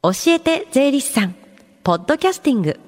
教えて税理士さん。ポッドキャスティング。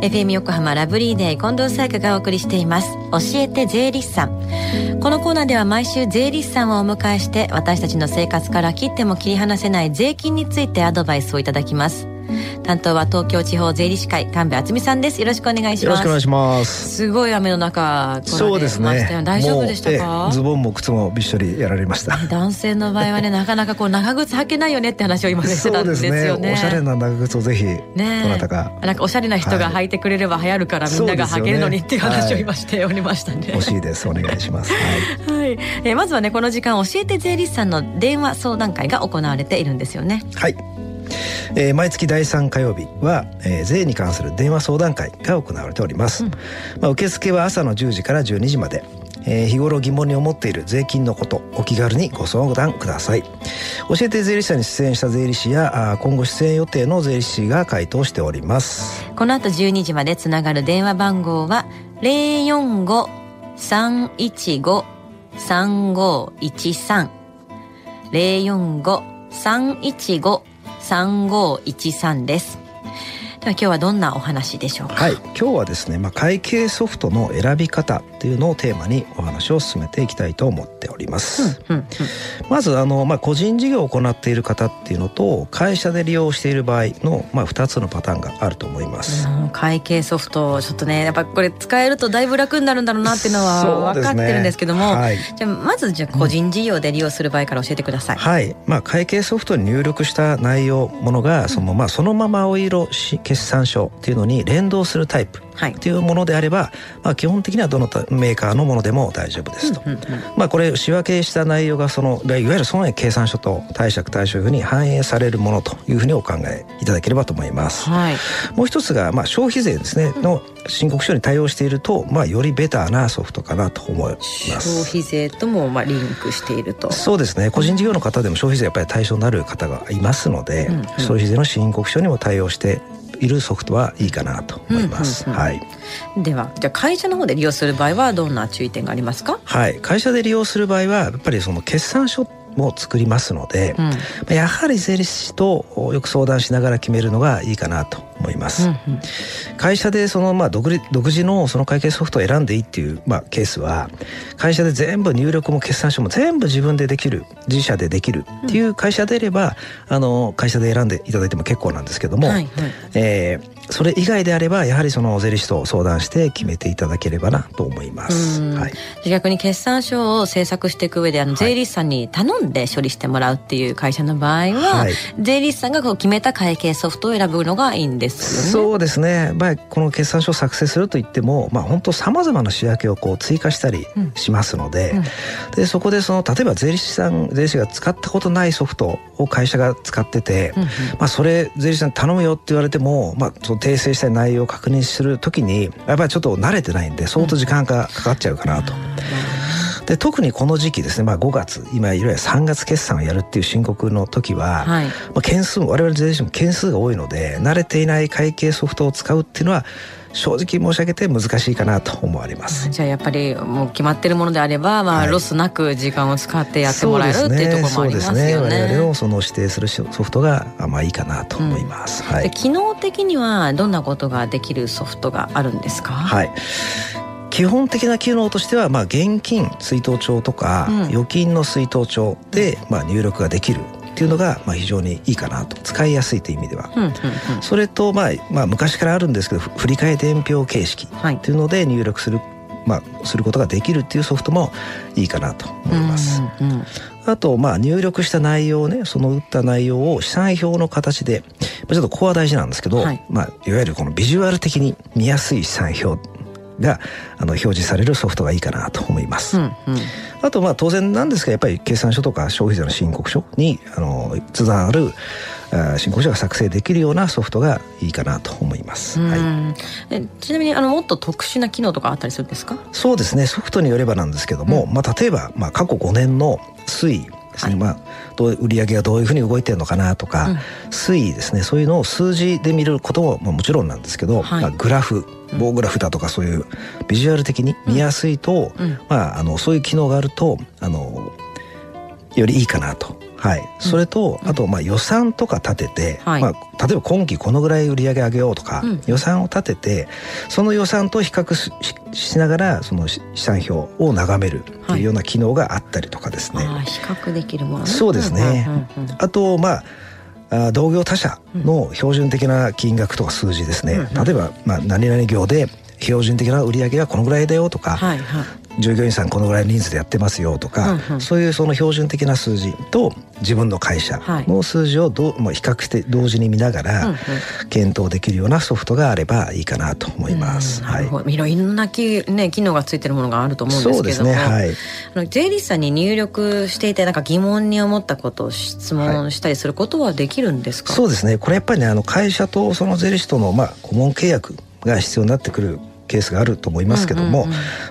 FM 横浜ラブリーデー近藤沙耶香がお送りしています。教えて税理士さん。このコーナーでは毎週税理士さんをお迎えして私たちの生活から切っても切り離せない税金についてアドバイスをいただきます。担当は東京地方税理士会神戸敦美さんです。よろしくお願いします。よろしくお願いします。すごい雨の中そうですね。大丈夫でしたか？ズボンも靴もびっしょりやられました。男性の場合はねなかなかこう長靴履けないよねって話を今してたんですよね。ね。おしゃれな長靴をぜひねどなたか。なんかおしゃれな人が履いてくれれば流行るから、みんなが履けるのにっていう話を今しておりましたね、欲しいです。お願いします。はい、はい、えー、まずはねこの時間教えて税理士さんの電話相談会が行われているんですよね。はいえー、毎月第3火曜日は、えー、税に関する電話相談会が行われております、うん、まあ、受付は朝の10時から12時まで。えー、日頃疑問に思っている税金のことお気軽にご相談ください。教えて税理士さんに出演した税理士やあ今後出演予定の税理士が回答しております。この後12時までつながる電話番号は045-315-3513 045-315 3513です。では今日はどんなお話でしょうか？はい。今日はですね、まあ、会計ソフトの選び方っていうのをテーマにお話を進めていきたいと思っております、うんうんうん、まずあの、まあ、個人事業を行っている方っていうのと会社で利用している場合の、まあ、2つのパターンがあると思います、うん、会計ソフトちょっとねやっぱこれ使えるとだいぶ楽になるんだろうなっていうのは分かってるんですけども、ねはい、じゃあまずじゃあ個人事業で利用する場合から教えてください、うん、はい。まあ、会計ソフトに入力した内容ものがその,、まあ、そのまま青色決算書っていうのに連動するタイプっていうものであれば、まあ、基本的にはどのメーカーのものでも大丈夫ですと。まあ、これ仕分けした内容がそのいわゆる損益計算書と貸借対照表に反映されるものというふうにお考えいただければと思います。はい、もう一つが、まあ、消費税ですねの申告書に対応していると、まあ、よりベターなソフトかなと思います。消費税ともまあリンクしていると。そうですね。個人事業の方でも消費税やっぱり対象になる方がいますので、うんうん、消費税の申告書にも対応しているソフトはいいかなと思います。はい。ではじゃあ会社の方で利用する場合はどんな注意点がありますか？はい会社で利用する場合はやっぱりその決算書も作りますので、うん、やはり税理士とよく相談しながら決めるのがいいかなと思います。うんうん、会社でそのまあ独独自のその会計ソフトを選んでいいっていうまあケースは会社で全部入力も決算書も全部自分でできる自社でできるっていう会社であれば、うん、あの会社で選んでいただいても結構なんですけども、はいはい、えーそれ以外であればやはりその税理士と相談して決めていただければなと思います。はい、逆に決算書を制作していく上であの税理士さんに頼んで処理してもらうっていう会社の場合は、はい、税理士さんがこう決めた会計ソフトを選ぶのがいいんですよね。そうですね。まあこの決算書を作成するといっても、まあ本当さまざまな仕分けをこう追加したりしますので、うんうん、でそこでその例えば税理士さん税理士が使ったことないソフトを会社が使ってて、うんうん、まあそれ税理士さん頼むよって言われても、まあその訂正した内容を確認するときにやっぱりちょっと慣れてないんで相当時間がかかっちゃうかなと。で特にこの時期ですね、まあ、5月今いわゆる3月決算をやるっていう申告の時は、はい、まあ、件数我々税理士も件数が多いので慣れていない会計ソフトを使うっていうのは正直申し上げて難しいかなと思われます。じゃあやっぱりもう決まってるものであれば、まあ、ロスなく時間を使ってやってもらえる、っていうところもありますよね。ね。我々のその指定するソフトがまあいいかなと思います、うん、はい、機能的にはどんなことができるソフトがあるんですか？はい基本的な機能としては、まあ、現金出納帳とか、預金の出納帳で、まあ、入力ができるっていうのがまあ非常にいいかなと。使いやすいという意味では、それとまあまあ昔からあるんですけど振替伝票形式っていうので入力する、まあ、することができるっていうソフトもいいかなと思います。うんうんあと、まあ、入力した内容ね、その打った内容を試算表の形で、ちょっとここは大事なんですけど、はい、まあ、いわゆるこのビジュアル的に見やすい試算表があの表示されるソフトがいいかなと思います。うんうん、あとまあ当然なんですがやっぱり決算書とか消費税の申告書にあのつながる申告書が作成できるようなソフトがいいかなと思います。はい、えちなみにあのもっと特殊な機能とかあったりするんですか？そうですね。ソフトによればなんですけども、うん、まあ例えばまあ過去5年の推移ですね、はい、まあどう売上がどういうふうに動いてるのかなとか、うん、推移ですね。そういうのを数字で見ることも、まあ、もちろんなんですけど、はい、まあ、グラフ棒グラフだとかそういうビジュアル的に見やすいと、うん、まあ、あのそういう機能があるとあのよりいいかなとはい、それと、あとまあ予算とか立てて、まあ、例えば今期このぐらい売り上げ上げようとか、予算を立ててその予算と比較しながらその資産表を眺めるというような機能があったりとかですね。比較できるもの、そうですね、あとまあ同業他社の標準的な金額とか数字ですね、例えば、まあ、何々業で標準的な売り上げはこのぐらいだよとか、はいはい、従業員さんこのぐらいの人数でやってますよとか、うんうん、そういうその標準的な数字と自分の会社の数字をどう、まあ、比較して同時に見ながら検討できるようなソフトがあればいいかなと思います。はい、いろんなき、ね、機能がついてるものがあると思うんですけども、ね。はい、あの税理士さんに入力していてなんか疑問に思ったことを質問したりすることはできるんですか、はい、そうですね。これやっぱりねあの会社とその税理士との、まあ、顧問契約が必要になってくるケースがあると思いますけども、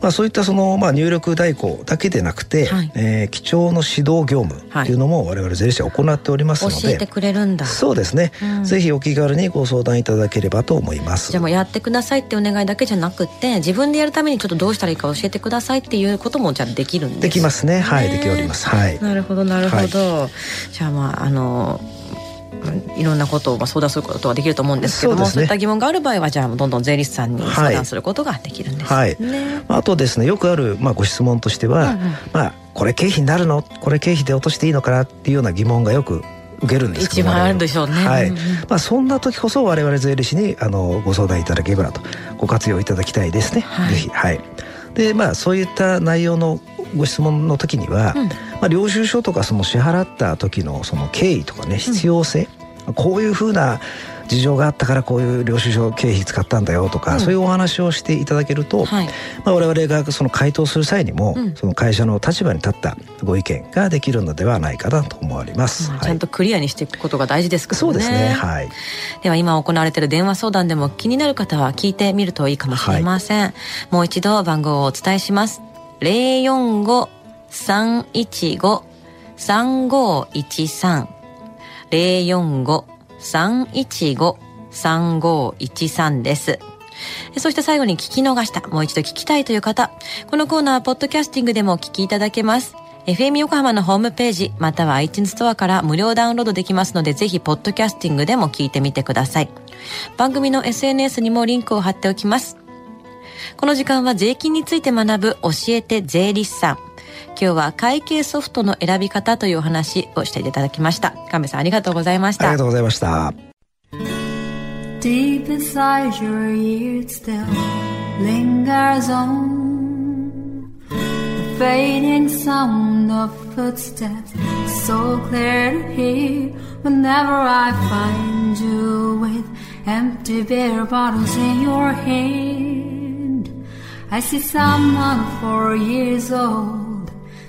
まあ、そういったその、まあ、入力代行だけでなくて、はい、えー、基調の指導業務っていうのも我々税理士は行っておりますので、教えてくれるんだ。そうですね、うん、ぜひお気軽にご相談いただければと思います。じゃあもうやってくださいってお願いだけじゃなくて自分でやるためにちょっとどうしたらいいか教えてくださいっていうこともじゃあできるんですできますね。はいできおります。はい。なるほどなるほど、はい、じゃあまああのいろんなことを相談することができると思うんですけどもそう、ね,、いった疑問がある場合はじゃあどんどん税理士さんに相談することができるんですね、はい。はい、あとですねよくある、まあ、ご質問としては、うんうん、まあ、これ経費になるの？これ経費で落としていいのかなっていうような疑問がよく受けるんです一番あるんでしょうね、はい、まあ、そんな時こそ我々税理士にあのご相談いただければとご活用いただきたいですね、はい、ぜひ。はい。でまあそういった内容のご質問の時には、うん、まあ、領収書とかその支払った時のその経緯とかね必要性、こういうふうな事情があったからこういう領収書経費使ったんだよとか、うん、そういうお話をしていただけると、はい、まあ、我々がその回答する際にも、うん、その会社の立場に立ったご意見ができるのではないかなと思われます、まあ、ちゃんとクリアにしていくことが大事ですからね、そうですね。はい、では今行われている電話相談でも気になる方は聞いてみるといいかもしれません、はい、もう一度番号をお伝えします。045-315-3513 045-315-3513です。そして最後に聞き逃した、もう一度聞きたいという方、このコーナーはポッドキャスティングでも聞きいただけます。FM 横浜のホームページ、または iTunes ストアから無料ダウンロードできますので、ぜひ、ポッドキャスティングでも聞いてみてください。番組の SNS にもリンクを貼っておきます。この時間は税金について学ぶ教えて税理士さん。今日は会計ソフトの選び方というお話をしていただきました神戸さんありがとうございましたありがとうございました Deep inside your ears still lingers on The fading sound of footsteps So clear to hear Whenever I find you with Empty beer bottles in your hand I see someone four years old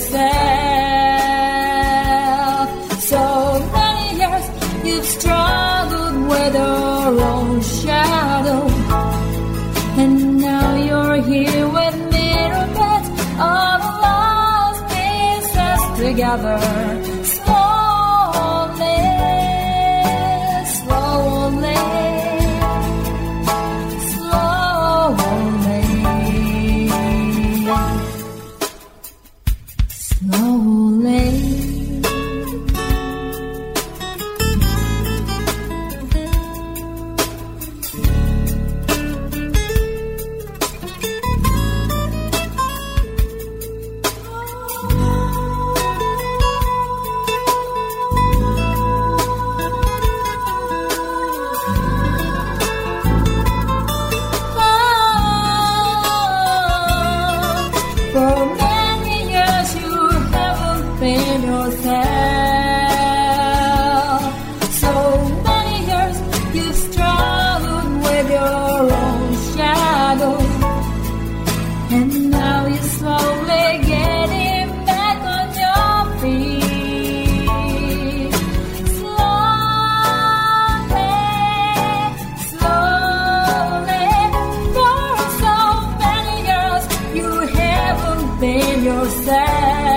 yourself. So many years you've struggled with your own shadow, and now you're here with mirror beds the lost pieces together. in yourself.